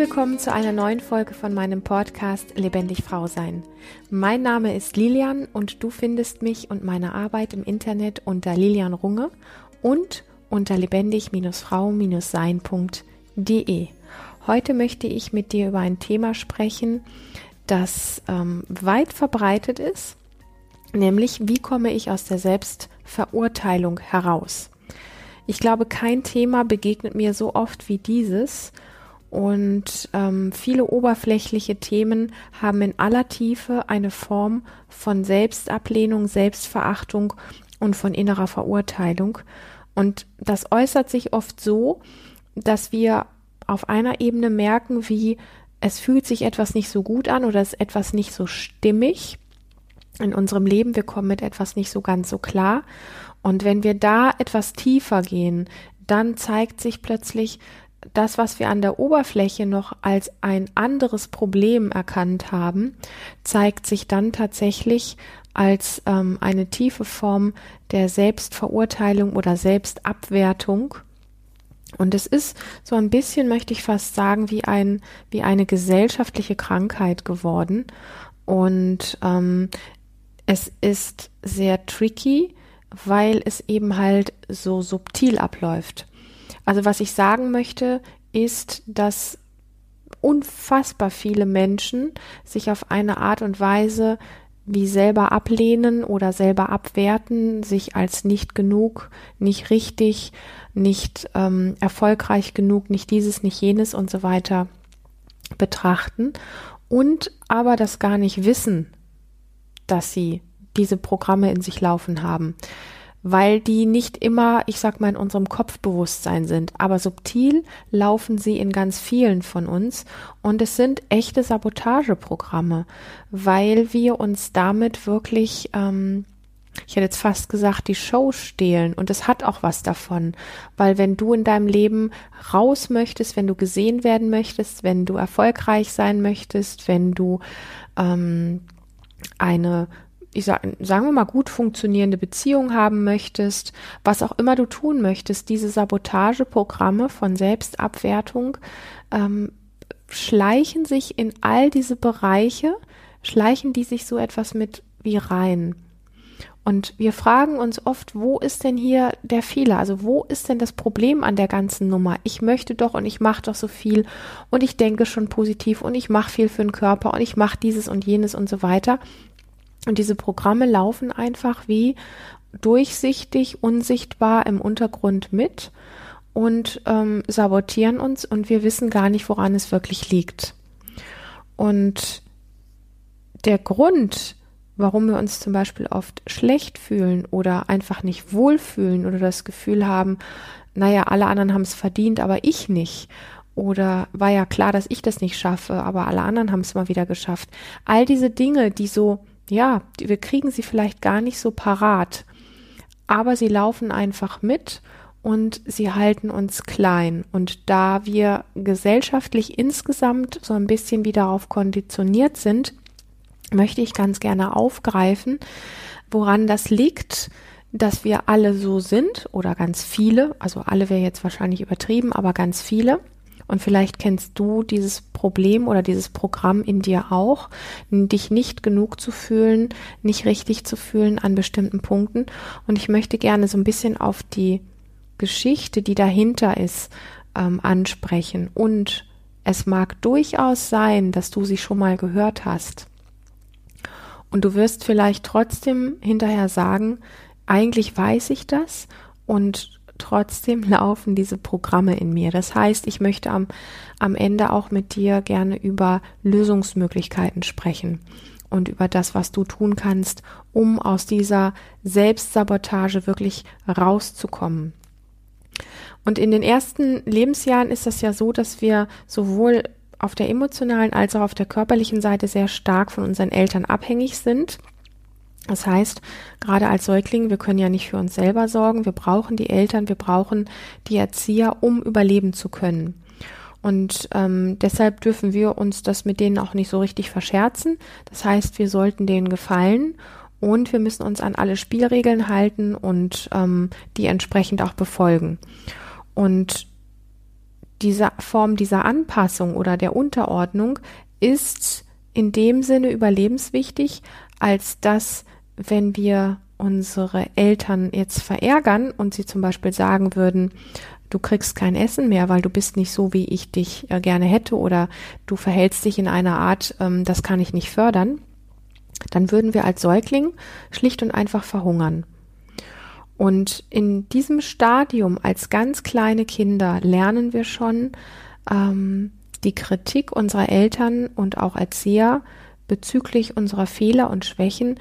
willkommen zu einer neuen Folge von meinem Podcast Lebendig Frau Sein. Mein Name ist Lilian und du findest mich und meine Arbeit im Internet unter Lilian Runge und unter lebendig-frau-sein.de. Heute möchte ich mit dir über ein Thema sprechen, das ähm, weit verbreitet ist, nämlich wie komme ich aus der Selbstverurteilung heraus. Ich glaube, kein Thema begegnet mir so oft wie dieses und ähm, viele oberflächliche Themen haben in aller Tiefe eine Form von Selbstablehnung, Selbstverachtung und von innerer Verurteilung. Und das äußert sich oft so, dass wir auf einer Ebene merken, wie es fühlt sich etwas nicht so gut an oder es ist etwas nicht so stimmig in unserem Leben. Wir kommen mit etwas nicht so ganz so klar. Und wenn wir da etwas tiefer gehen, dann zeigt sich plötzlich, das, was wir an der Oberfläche noch als ein anderes Problem erkannt haben, zeigt sich dann tatsächlich als ähm, eine tiefe Form der Selbstverurteilung oder Selbstabwertung. Und es ist so ein bisschen, möchte ich fast sagen, wie ein, wie eine gesellschaftliche Krankheit geworden. Und ähm, es ist sehr tricky, weil es eben halt so subtil abläuft. Also was ich sagen möchte, ist, dass unfassbar viele Menschen sich auf eine Art und Weise wie selber ablehnen oder selber abwerten, sich als nicht genug, nicht richtig, nicht ähm, erfolgreich genug, nicht dieses, nicht jenes und so weiter betrachten und aber das gar nicht wissen, dass sie diese Programme in sich laufen haben weil die nicht immer, ich sag mal, in unserem Kopfbewusstsein sind, aber subtil laufen sie in ganz vielen von uns. Und es sind echte Sabotageprogramme, weil wir uns damit wirklich, ähm, ich hätte jetzt fast gesagt, die Show stehlen. Und es hat auch was davon, weil wenn du in deinem Leben raus möchtest, wenn du gesehen werden möchtest, wenn du erfolgreich sein möchtest, wenn du ähm, eine ich sag, sagen wir mal, gut funktionierende Beziehung haben möchtest, was auch immer du tun möchtest, diese Sabotageprogramme von Selbstabwertung ähm, schleichen sich in all diese Bereiche, schleichen die sich so etwas mit wie rein. Und wir fragen uns oft, wo ist denn hier der Fehler? Also wo ist denn das Problem an der ganzen Nummer? Ich möchte doch und ich mache doch so viel und ich denke schon positiv und ich mache viel für den Körper und ich mache dieses und jenes und so weiter. Und diese Programme laufen einfach wie durchsichtig, unsichtbar im Untergrund mit und ähm, sabotieren uns und wir wissen gar nicht, woran es wirklich liegt. Und der Grund, warum wir uns zum Beispiel oft schlecht fühlen oder einfach nicht wohlfühlen oder das Gefühl haben, naja, alle anderen haben es verdient, aber ich nicht. Oder war ja klar, dass ich das nicht schaffe, aber alle anderen haben es mal wieder geschafft. All diese Dinge, die so ja, wir kriegen sie vielleicht gar nicht so parat, aber sie laufen einfach mit und sie halten uns klein. Und da wir gesellschaftlich insgesamt so ein bisschen wie darauf konditioniert sind, möchte ich ganz gerne aufgreifen, woran das liegt, dass wir alle so sind oder ganz viele, also alle wäre jetzt wahrscheinlich übertrieben, aber ganz viele und vielleicht kennst du dieses Problem oder dieses Programm in dir auch, dich nicht genug zu fühlen, nicht richtig zu fühlen an bestimmten Punkten. Und ich möchte gerne so ein bisschen auf die Geschichte, die dahinter ist, ähm, ansprechen. Und es mag durchaus sein, dass du sie schon mal gehört hast. Und du wirst vielleicht trotzdem hinterher sagen, eigentlich weiß ich das und trotzdem laufen diese Programme in mir. Das heißt, ich möchte am, am Ende auch mit dir gerne über Lösungsmöglichkeiten sprechen und über das, was du tun kannst, um aus dieser Selbstsabotage wirklich rauszukommen. Und in den ersten Lebensjahren ist das ja so, dass wir sowohl auf der emotionalen als auch auf der körperlichen Seite sehr stark von unseren Eltern abhängig sind. Das heißt, gerade als Säugling, wir können ja nicht für uns selber sorgen, wir brauchen die Eltern, wir brauchen die Erzieher, um überleben zu können. Und ähm, deshalb dürfen wir uns das mit denen auch nicht so richtig verscherzen. Das heißt, wir sollten denen gefallen und wir müssen uns an alle Spielregeln halten und ähm, die entsprechend auch befolgen. Und diese Form dieser Anpassung oder der Unterordnung ist in dem Sinne überlebenswichtig, als dass, wenn wir unsere Eltern jetzt verärgern und sie zum Beispiel sagen würden, du kriegst kein Essen mehr, weil du bist nicht so, wie ich dich äh, gerne hätte oder du verhältst dich in einer Art, ähm, das kann ich nicht fördern, dann würden wir als Säugling schlicht und einfach verhungern. Und in diesem Stadium als ganz kleine Kinder lernen wir schon ähm, die Kritik unserer Eltern und auch Erzieher bezüglich unserer Fehler und Schwächen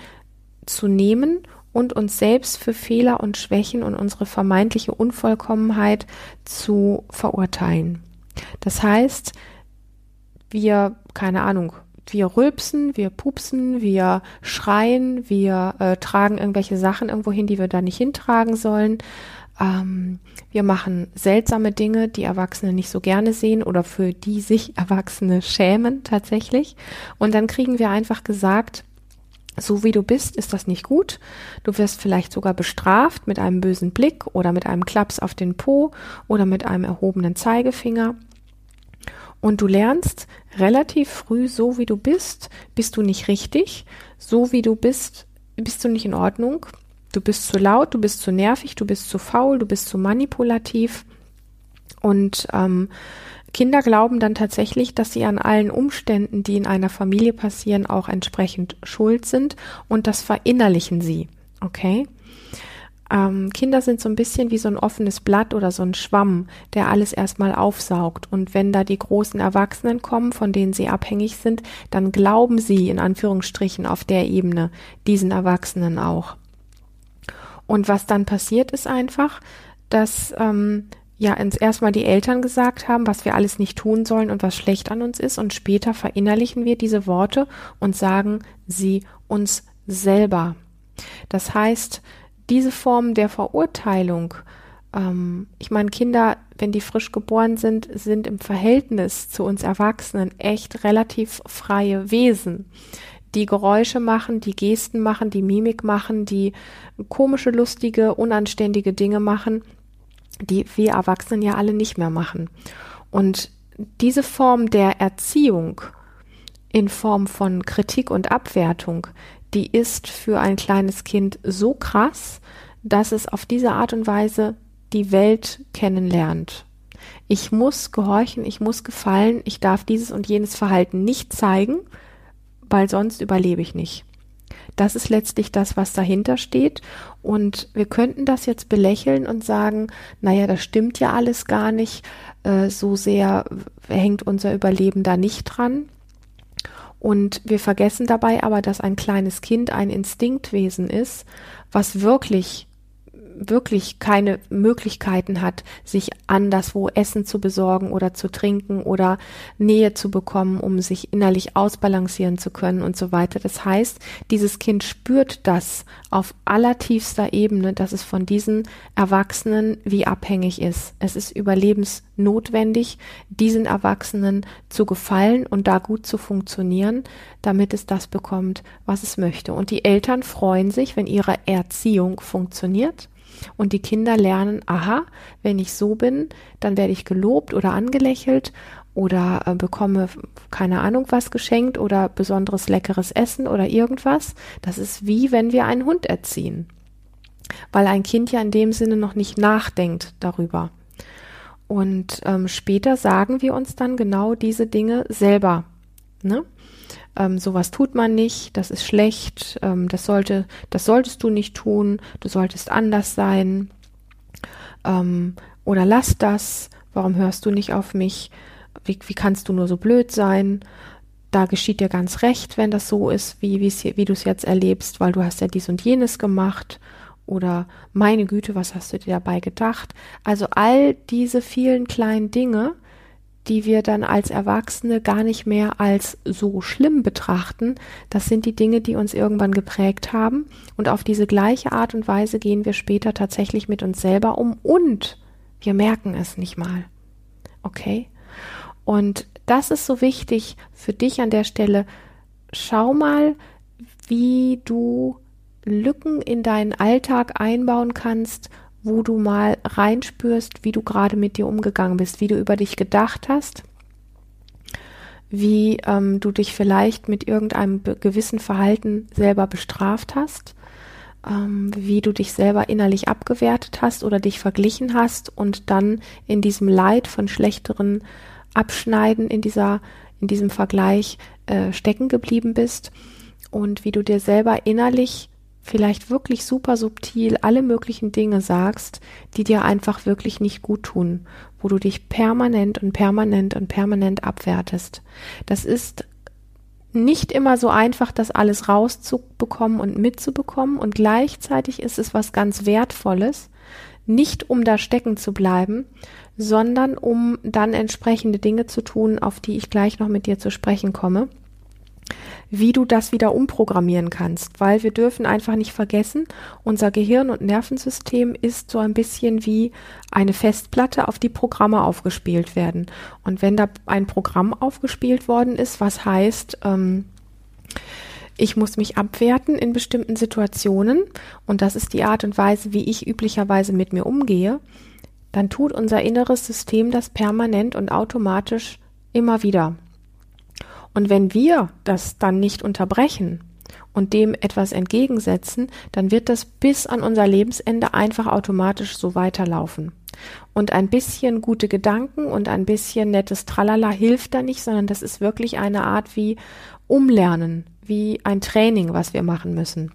zu nehmen und uns selbst für Fehler und Schwächen und unsere vermeintliche Unvollkommenheit zu verurteilen. Das heißt, wir, keine Ahnung, wir rülpsen, wir pupsen, wir schreien, wir äh, tragen irgendwelche Sachen irgendwo hin, die wir da nicht hintragen sollen. Ähm, wir machen seltsame Dinge, die Erwachsene nicht so gerne sehen oder für die sich Erwachsene schämen tatsächlich. Und dann kriegen wir einfach gesagt, so wie du bist, ist das nicht gut. Du wirst vielleicht sogar bestraft mit einem bösen Blick oder mit einem Klaps auf den Po oder mit einem erhobenen Zeigefinger. Und du lernst relativ früh, so wie du bist, bist du nicht richtig, so wie du bist, bist du nicht in Ordnung, du bist zu laut, du bist zu nervig, du bist zu faul, du bist zu manipulativ. Und ähm, Kinder glauben dann tatsächlich, dass sie an allen Umständen, die in einer Familie passieren, auch entsprechend schuld sind und das verinnerlichen sie. Okay? Ähm, Kinder sind so ein bisschen wie so ein offenes Blatt oder so ein Schwamm, der alles erstmal aufsaugt. Und wenn da die großen Erwachsenen kommen, von denen sie abhängig sind, dann glauben sie in Anführungsstrichen auf der Ebene diesen Erwachsenen auch. Und was dann passiert ist einfach, dass ähm, ja ins erstmal die Eltern gesagt haben, was wir alles nicht tun sollen und was schlecht an uns ist und später verinnerlichen wir diese Worte und sagen sie uns selber. Das heißt, diese Form der Verurteilung, ähm, ich meine, Kinder, wenn die frisch geboren sind, sind im Verhältnis zu uns Erwachsenen echt relativ freie Wesen, die Geräusche machen, die Gesten machen, die Mimik machen, die komische, lustige, unanständige Dinge machen, die wir Erwachsenen ja alle nicht mehr machen. Und diese Form der Erziehung in Form von Kritik und Abwertung, die ist für ein kleines Kind so krass, dass es auf diese Art und Weise die Welt kennenlernt. Ich muss gehorchen, ich muss gefallen, ich darf dieses und jenes Verhalten nicht zeigen, weil sonst überlebe ich nicht. Das ist letztlich das, was dahinter steht. Und wir könnten das jetzt belächeln und sagen, naja, das stimmt ja alles gar nicht. Äh, so sehr hängt unser Überleben da nicht dran. Und wir vergessen dabei aber, dass ein kleines Kind ein Instinktwesen ist, was wirklich wirklich keine Möglichkeiten hat, sich anderswo Essen zu besorgen oder zu trinken oder Nähe zu bekommen, um sich innerlich ausbalancieren zu können und so weiter. Das heißt, dieses Kind spürt das auf allertiefster Ebene, dass es von diesen Erwachsenen wie abhängig ist. Es ist überlebensnotwendig, diesen Erwachsenen zu gefallen und da gut zu funktionieren, damit es das bekommt, was es möchte. Und die Eltern freuen sich, wenn ihre Erziehung funktioniert und die Kinder lernen, aha, wenn ich so bin, dann werde ich gelobt oder angelächelt oder äh, bekomme keine Ahnung was geschenkt oder besonderes leckeres Essen oder irgendwas. Das ist wie wenn wir einen Hund erziehen. Weil ein Kind ja in dem Sinne noch nicht nachdenkt darüber. Und ähm, später sagen wir uns dann genau diese Dinge selber. Ne? Ähm, sowas tut man nicht, das ist schlecht, ähm, das sollte, das solltest du nicht tun, du solltest anders sein, ähm, oder lass das, warum hörst du nicht auf mich, wie, wie kannst du nur so blöd sein, da geschieht dir ganz recht, wenn das so ist, wie, wie du es jetzt erlebst, weil du hast ja dies und jenes gemacht. Oder meine Güte, was hast du dir dabei gedacht? Also all diese vielen kleinen Dinge, die wir dann als Erwachsene gar nicht mehr als so schlimm betrachten. Das sind die Dinge, die uns irgendwann geprägt haben. Und auf diese gleiche Art und Weise gehen wir später tatsächlich mit uns selber um und wir merken es nicht mal. Okay? Und das ist so wichtig für dich an der Stelle. Schau mal, wie du Lücken in deinen Alltag einbauen kannst, wo du mal reinspürst, wie du gerade mit dir umgegangen bist, wie du über dich gedacht hast, wie ähm, du dich vielleicht mit irgendeinem gewissen Verhalten selber bestraft hast, ähm, wie du dich selber innerlich abgewertet hast oder dich verglichen hast und dann in diesem Leid von schlechteren Abschneiden in dieser in diesem Vergleich äh, stecken geblieben bist und wie du dir selber innerlich vielleicht wirklich super subtil alle möglichen Dinge sagst, die dir einfach wirklich nicht gut tun, wo du dich permanent und permanent und permanent abwertest. Das ist nicht immer so einfach, das alles rauszubekommen und mitzubekommen und gleichzeitig ist es was ganz Wertvolles, nicht um da stecken zu bleiben, sondern um dann entsprechende Dinge zu tun, auf die ich gleich noch mit dir zu sprechen komme wie du das wieder umprogrammieren kannst, weil wir dürfen einfach nicht vergessen, unser Gehirn und Nervensystem ist so ein bisschen wie eine Festplatte, auf die Programme aufgespielt werden. Und wenn da ein Programm aufgespielt worden ist, was heißt, ähm, ich muss mich abwerten in bestimmten Situationen und das ist die Art und Weise, wie ich üblicherweise mit mir umgehe, dann tut unser inneres System das permanent und automatisch immer wieder. Und wenn wir das dann nicht unterbrechen und dem etwas entgegensetzen, dann wird das bis an unser Lebensende einfach automatisch so weiterlaufen. Und ein bisschen gute Gedanken und ein bisschen nettes Tralala hilft da nicht, sondern das ist wirklich eine Art wie Umlernen, wie ein Training, was wir machen müssen.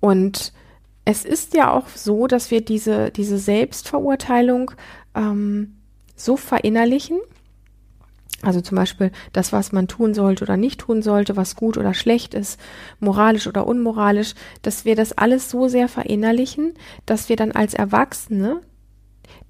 Und es ist ja auch so, dass wir diese, diese Selbstverurteilung ähm, so verinnerlichen, also zum Beispiel das, was man tun sollte oder nicht tun sollte, was gut oder schlecht ist, moralisch oder unmoralisch, dass wir das alles so sehr verinnerlichen, dass wir dann als Erwachsene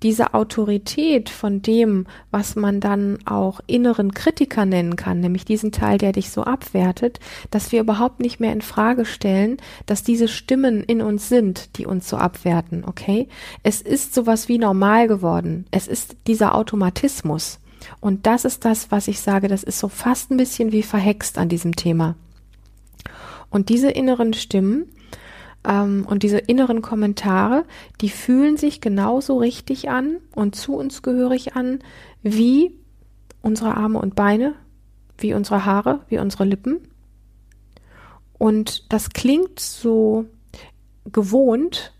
diese Autorität von dem, was man dann auch inneren Kritiker nennen kann, nämlich diesen Teil, der dich so abwertet, dass wir überhaupt nicht mehr in Frage stellen, dass diese Stimmen in uns sind, die uns so abwerten, okay? Es ist sowas wie normal geworden. Es ist dieser Automatismus. Und das ist das, was ich sage, das ist so fast ein bisschen wie verhext an diesem Thema. Und diese inneren Stimmen ähm, und diese inneren Kommentare, die fühlen sich genauso richtig an und zu uns gehörig an wie unsere Arme und Beine, wie unsere Haare, wie unsere Lippen. Und das klingt so gewohnt,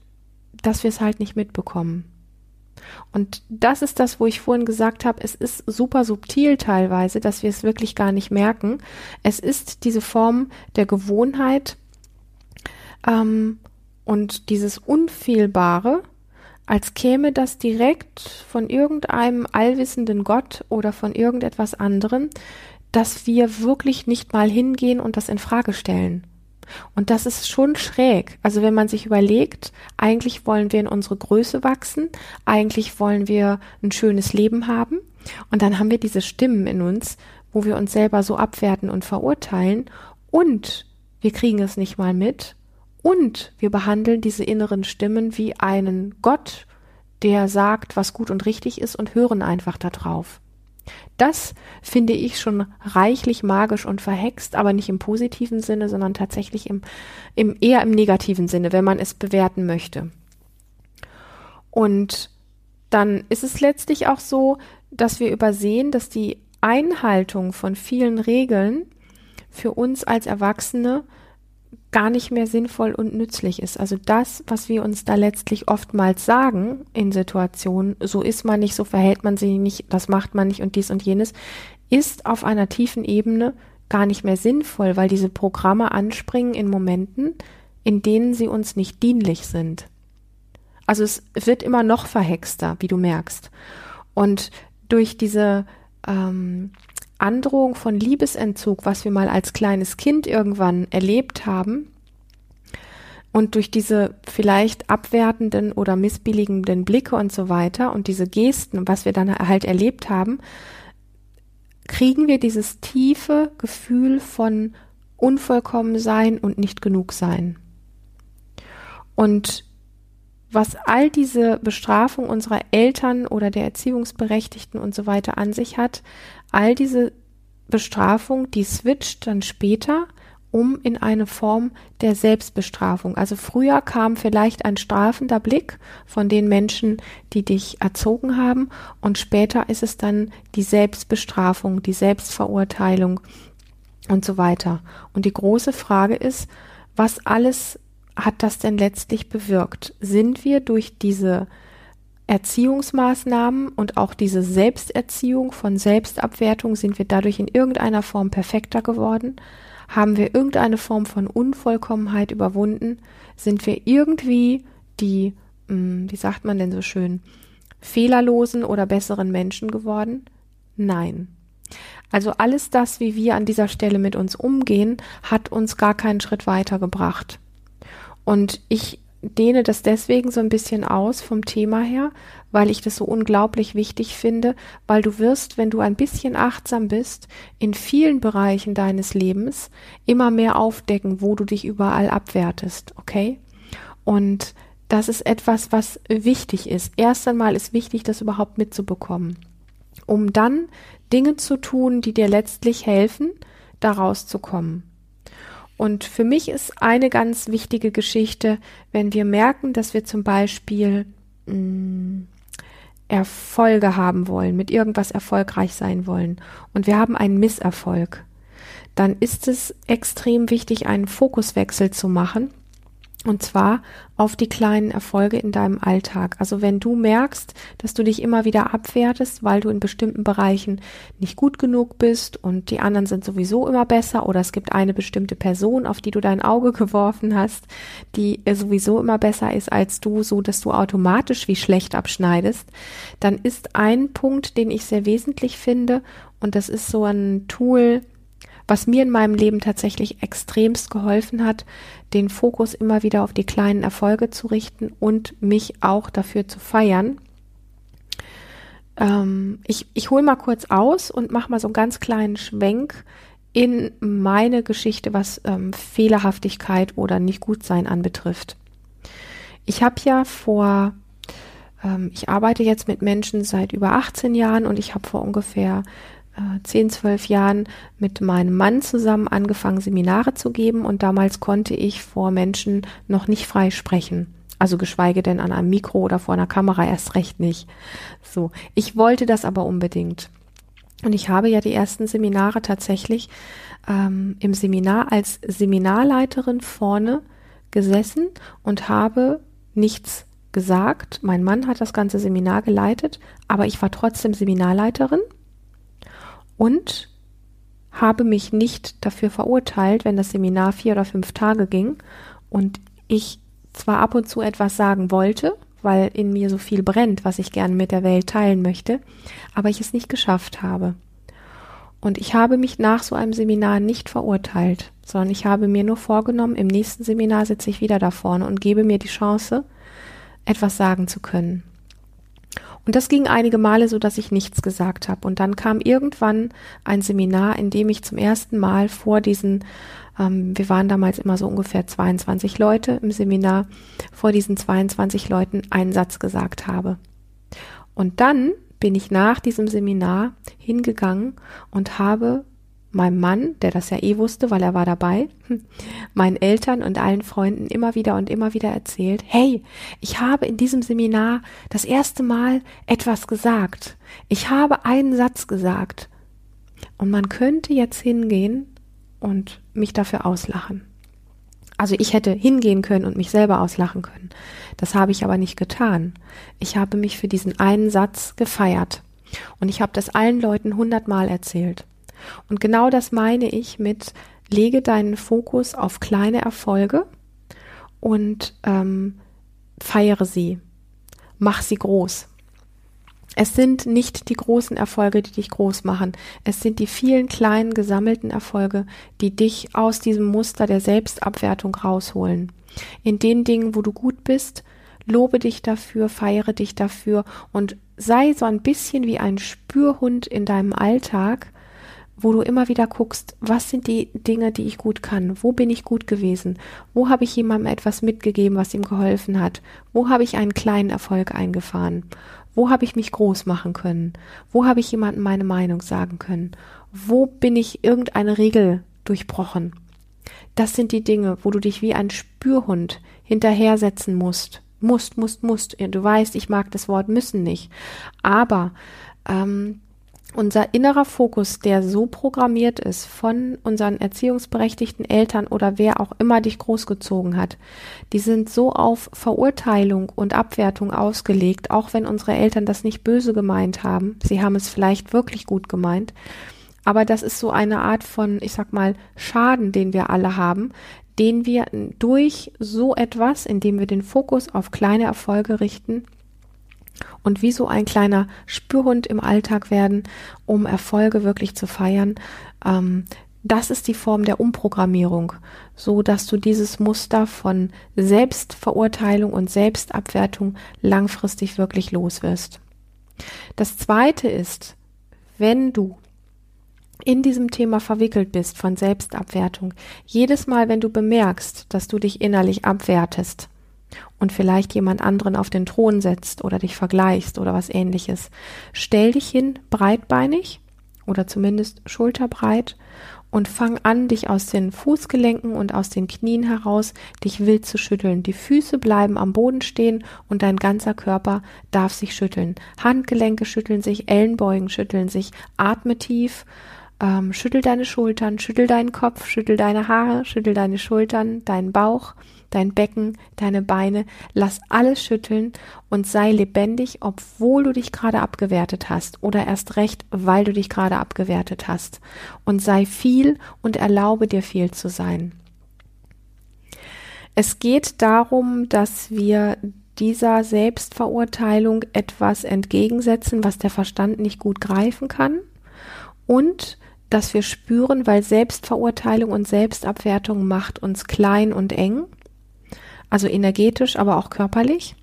dass wir es halt nicht mitbekommen. Und das ist das, wo ich vorhin gesagt habe, es ist super subtil teilweise, dass wir es wirklich gar nicht merken. Es ist diese Form der Gewohnheit ähm, und dieses Unfehlbare, als käme das direkt von irgendeinem allwissenden Gott oder von irgendetwas anderem, dass wir wirklich nicht mal hingehen und das in Frage stellen. Und das ist schon schräg. Also wenn man sich überlegt, eigentlich wollen wir in unsere Größe wachsen, eigentlich wollen wir ein schönes Leben haben. Und dann haben wir diese Stimmen in uns, wo wir uns selber so abwerten und verurteilen. Und wir kriegen es nicht mal mit. Und wir behandeln diese inneren Stimmen wie einen Gott, der sagt, was gut und richtig ist und hören einfach darauf. Das finde ich schon reichlich magisch und verhext, aber nicht im positiven Sinne, sondern tatsächlich im, im eher im negativen Sinne, wenn man es bewerten möchte. Und dann ist es letztlich auch so, dass wir übersehen, dass die Einhaltung von vielen Regeln für uns als Erwachsene gar nicht mehr sinnvoll und nützlich ist. Also das, was wir uns da letztlich oftmals sagen in Situationen, so ist man nicht, so verhält man sich nicht, das macht man nicht und dies und jenes, ist auf einer tiefen Ebene gar nicht mehr sinnvoll, weil diese Programme anspringen in Momenten, in denen sie uns nicht dienlich sind. Also es wird immer noch verhexter, wie du merkst. Und durch diese ähm, Androhung von Liebesentzug, was wir mal als kleines Kind irgendwann erlebt haben, und durch diese vielleicht abwertenden oder missbilligenden Blicke und so weiter und diese Gesten, was wir dann halt erlebt haben, kriegen wir dieses tiefe Gefühl von Unvollkommensein und nicht genug sein. Und was all diese Bestrafung unserer Eltern oder der Erziehungsberechtigten und so weiter an sich hat, all diese Bestrafung, die switcht dann später um in eine Form der Selbstbestrafung. Also früher kam vielleicht ein strafender Blick von den Menschen, die dich erzogen haben und später ist es dann die Selbstbestrafung, die Selbstverurteilung und so weiter. Und die große Frage ist, was alles hat das denn letztlich bewirkt? Sind wir durch diese Erziehungsmaßnahmen und auch diese Selbsterziehung von Selbstabwertung, sind wir dadurch in irgendeiner Form perfekter geworden? Haben wir irgendeine Form von Unvollkommenheit überwunden? Sind wir irgendwie die, hm, wie sagt man denn so schön, fehlerlosen oder besseren Menschen geworden? Nein. Also alles das, wie wir an dieser Stelle mit uns umgehen, hat uns gar keinen Schritt weitergebracht. Und ich dehne das deswegen so ein bisschen aus vom Thema her, weil ich das so unglaublich wichtig finde, weil du wirst, wenn du ein bisschen achtsam bist, in vielen Bereichen deines Lebens immer mehr aufdecken, wo du dich überall abwertest, okay? Und das ist etwas, was wichtig ist. Erst einmal ist wichtig, das überhaupt mitzubekommen, um dann Dinge zu tun, die dir letztlich helfen, da rauszukommen. Und für mich ist eine ganz wichtige Geschichte, wenn wir merken, dass wir zum Beispiel mh, mm, Erfolge haben wollen, mit irgendwas erfolgreich sein wollen und wir haben einen Misserfolg, dann ist es extrem wichtig, einen Fokuswechsel zu machen und zwar auf die kleinen Erfolge in deinem Alltag. Also wenn du merkst, dass du dich immer wieder abwertest, weil du in bestimmten Bereichen nicht gut genug bist und die anderen sind sowieso immer besser oder es gibt eine bestimmte Person, auf die du dein Auge geworfen hast, die sowieso immer besser ist als du, so dass du automatisch wie schlecht abschneidest, dann ist ein Punkt, den ich sehr wesentlich finde und das ist so ein Tool, was mir in meinem Leben tatsächlich extremst geholfen hat, den Fokus immer wieder auf die kleinen Erfolge zu richten und mich auch dafür zu feiern. Ähm, ich ich hole mal kurz aus und mache mal so einen ganz kleinen Schwenk in meine Geschichte, was ähm, Fehlerhaftigkeit oder nicht gut sein anbetrifft. Ich habe ja vor, ähm, ich arbeite jetzt mit Menschen seit über 18 Jahren und ich habe vor ungefähr äh, zehn, zwölf Jahren mit meinem Mann zusammen angefangen, Seminare zu geben und damals konnte ich vor Menschen noch nicht frei sprechen. Also geschweige denn an einem Mikro oder vor einer Kamera erst recht nicht. So. Ich wollte das aber unbedingt. Und ich habe ja die ersten Seminare tatsächlich ähm, im Seminar als Seminarleiterin vorne gesessen und habe nichts gesagt. Mein Mann hat das ganze Seminar geleitet, aber ich war trotzdem Seminarleiterin und habe mich nicht dafür verurteilt, wenn das Seminar vier oder fünf Tage ging und ich zwar ab und zu etwas sagen wollte, weil in mir so viel brennt, was ich gerne mit der Welt teilen möchte, aber ich es nicht geschafft habe. Und ich habe mich nach so einem Seminar nicht verurteilt, sondern ich habe mir nur vorgenommen, im nächsten Seminar sitze ich wieder da vorne und gebe mir die Chance, etwas sagen zu können. Und das ging einige Male so, dass ich nichts gesagt habe. Und dann kam irgendwann ein Seminar, in dem ich zum ersten Mal vor diesen, ähm, wir waren damals immer so ungefähr 22 Leute im Seminar, vor diesen 22 Leuten einen Satz gesagt habe. Und dann bin ich nach diesem Seminar hingegangen und habe meinem Mann, der das ja eh wusste, weil er war dabei, meinen Eltern und allen Freunden immer wieder und immer wieder erzählt, hey, ich habe in diesem Seminar das erste Mal etwas gesagt. Ich habe einen Satz gesagt. Und man könnte jetzt hingehen und mich dafür auslachen. Also ich hätte hingehen können und mich selber auslachen können. Das habe ich aber nicht getan. Ich habe mich für diesen einen Satz gefeiert. Und ich habe das allen Leuten hundertmal erzählt. Und genau das meine ich mit, lege deinen Fokus auf kleine Erfolge und ähm, feiere sie. Mach sie groß. Es sind nicht die großen Erfolge, die dich groß machen. Es sind die vielen kleinen gesammelten Erfolge, die dich aus diesem Muster der Selbstabwertung rausholen. In den Dingen, wo du gut bist, lobe dich dafür, feiere dich dafür und sei so ein bisschen wie ein Spürhund in deinem Alltag, wo du immer wieder guckst, was sind die Dinge, die ich gut kann? Wo bin ich gut gewesen? Wo habe ich jemandem etwas mitgegeben, was ihm geholfen hat? Wo habe ich einen kleinen Erfolg eingefahren? Wo habe ich mich groß machen können? Wo habe ich jemandem meine Meinung sagen können? Wo bin ich irgendeine Regel durchbrochen? Das sind die Dinge, wo du dich wie ein Spürhund hinterhersetzen musst. Musst, musst, musst. Du weißt, ich mag das Wort müssen nicht. Aber ähm, unser innerer Fokus, der so programmiert ist von unseren erziehungsberechtigten Eltern oder wer auch immer dich großgezogen hat, die sind so auf Verurteilung und Abwertung ausgelegt, auch wenn unsere Eltern das nicht böse gemeint haben. Sie haben es vielleicht wirklich gut gemeint. Aber das ist so eine Art von, ich sag mal, Schaden, den wir alle haben, den wir durch so etwas, indem wir den Fokus auf kleine Erfolge richten, und wie so ein kleiner Spürhund im Alltag werden, um Erfolge wirklich zu feiern. Ähm, das ist die Form der Umprogrammierung, so dass du dieses Muster von Selbstverurteilung und Selbstabwertung langfristig wirklich los wirst. Das zweite ist, wenn du in diesem Thema verwickelt bist von Selbstabwertung, jedes Mal, wenn du bemerkst, dass du dich innerlich abwertest, und vielleicht jemand anderen auf den Thron setzt oder dich vergleichst oder was ähnliches. Stell dich hin, breitbeinig oder zumindest schulterbreit und fang an, dich aus den Fußgelenken und aus den Knien heraus dich wild zu schütteln. Die Füße bleiben am Boden stehen und dein ganzer Körper darf sich schütteln. Handgelenke schütteln sich, Ellenbeugen schütteln sich, atme tief, ähm, schüttel deine Schultern, schüttel deinen Kopf, schüttel deine Haare, schüttel deine Schultern, deinen Bauch, dein Becken, deine Beine, lass alles schütteln und sei lebendig, obwohl du dich gerade abgewertet hast oder erst recht, weil du dich gerade abgewertet hast. Und sei viel und erlaube dir viel zu sein. Es geht darum, dass wir dieser Selbstverurteilung etwas entgegensetzen, was der Verstand nicht gut greifen kann und dass wir spüren, weil Selbstverurteilung und Selbstabwertung macht uns klein und eng also energetisch, aber auch körperlich,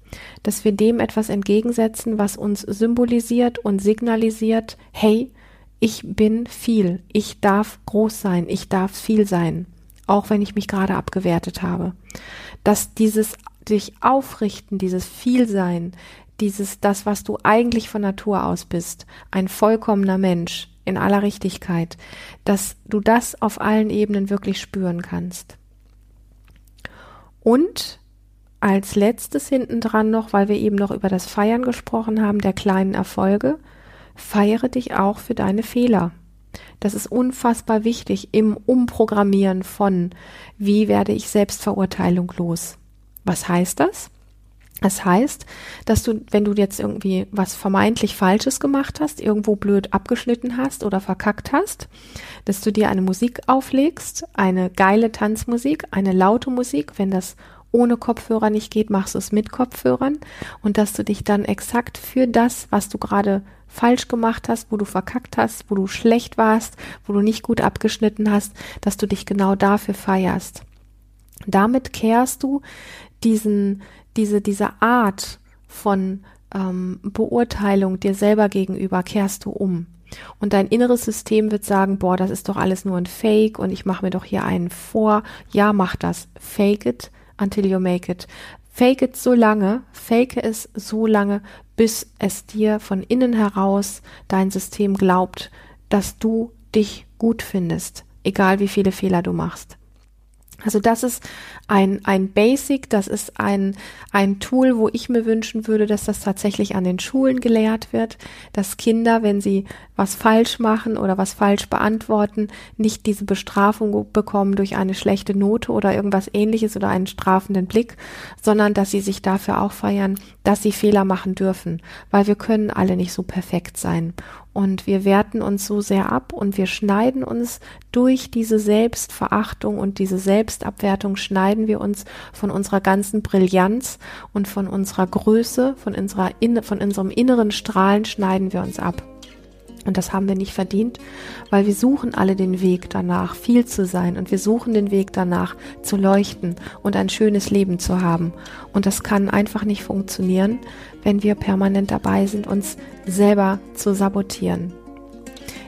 dass wir dem etwas entgegensetzen, was uns symbolisiert und signalisiert, hey, ich bin viel, ich darf groß sein, ich darf viel sein, auch wenn ich mich gerade abgewertet habe. Dass dieses dich aufrichten, dieses Vielsein, dieses, das, was du eigentlich von Natur aus bist, ein vollkommener Mensch in aller Richtigkeit, dass du das auf allen Ebenen wirklich spüren kannst. Und als letztes hinten dran noch, weil wir eben noch über das Feiern gesprochen haben, der kleinen Erfolge, feiere dich auch für deine Fehler. Das ist unfassbar wichtig im Umprogrammieren von, wie werde ich Selbstverurteilung los. Was heißt das? Das heißt, dass du, wenn du jetzt irgendwie was vermeintlich Falsches gemacht hast, irgendwo blöd abgeschnitten hast oder verkackt hast, dass du dir eine Musik auflegst, eine geile Tanzmusik, eine laute Musik, wenn das ohne Kopfhörer nicht geht, machst du es mit Kopfhörern und dass du dich dann exakt für das, was du gerade falsch gemacht hast, wo du verkackt hast, wo du schlecht warst, wo du nicht gut abgeschnitten hast, dass du dich genau dafür feierst. Damit kehrst du diesen, diese, diese Art von ähm, Beurteilung dir selber gegenüber, kehrst du um. Und dein inneres System wird sagen, boah, das ist doch alles nur ein Fake und ich mache mir doch hier einen vor. Ja, mach das. Fake it until you make it. Fake it so lange, fake es so lange, bis es dir von innen heraus dein System glaubt, dass du dich gut findest, egal wie viele Fehler du machst. Also das ist ein, ein Basic, das ist ein, ein Tool, wo ich mir wünschen würde, dass das tatsächlich an den Schulen gelehrt wird, dass Kinder, wenn sie was falsch machen oder was falsch beantworten, nicht diese Bestrafung bekommen durch eine schlechte Note oder irgendwas ähnliches oder einen strafenden Blick, sondern dass sie sich dafür auch feiern, dass sie Fehler machen dürfen, weil wir können alle nicht so perfekt sein und wir werten uns so sehr ab und wir schneiden uns durch diese Selbstverachtung und diese Selbstabwertung schneiden wir uns von unserer ganzen Brillanz und von unserer Größe, von unserer von unserem inneren Strahlen schneiden wir uns ab. Und das haben wir nicht verdient, weil wir suchen alle den Weg danach, viel zu sein. Und wir suchen den Weg danach, zu leuchten und ein schönes Leben zu haben. Und das kann einfach nicht funktionieren, wenn wir permanent dabei sind, uns selber zu sabotieren.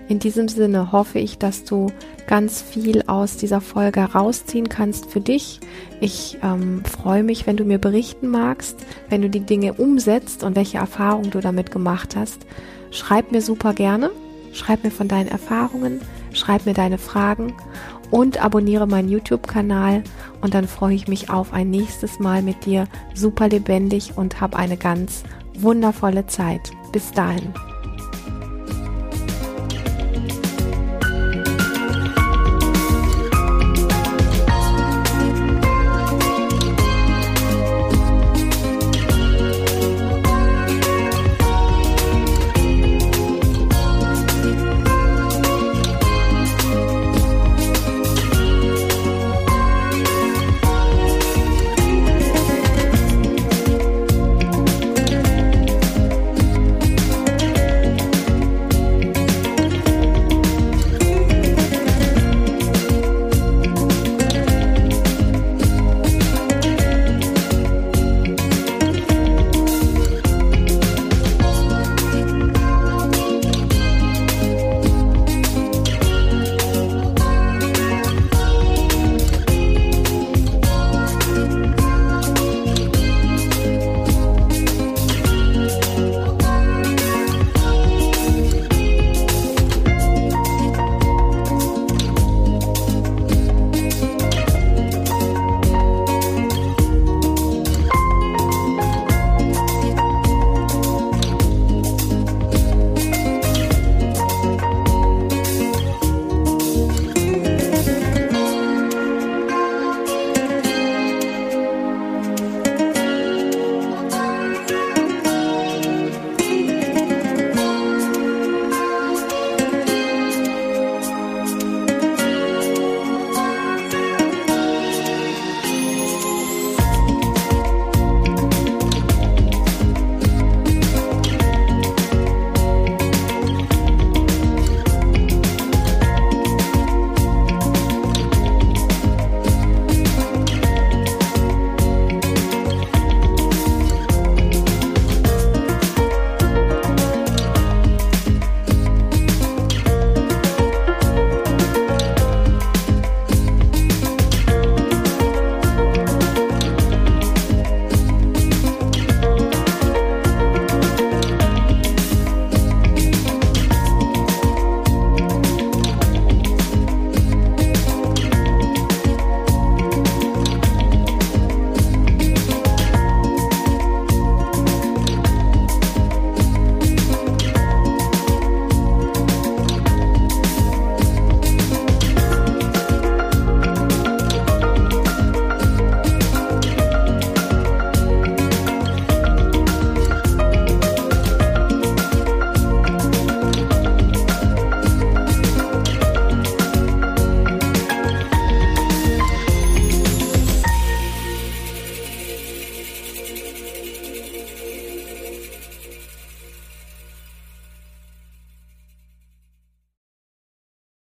In diesem Sinne hoffe ich, dass du ganz viel aus dieser Folge rausziehen kannst für dich. Ich ähm, freue mich, wenn du mir berichten magst, wenn du die Dinge umsetzt und welche Erfahrungen du damit gemacht hast. Schreib mir super gerne, schreib mir von deinen Erfahrungen, schreib mir deine Fragen und abonniere meinen YouTube-Kanal und dann freue ich mich auf ein nächstes Mal mit dir super lebendig und hab eine ganz wundervolle Zeit. Bis dahin.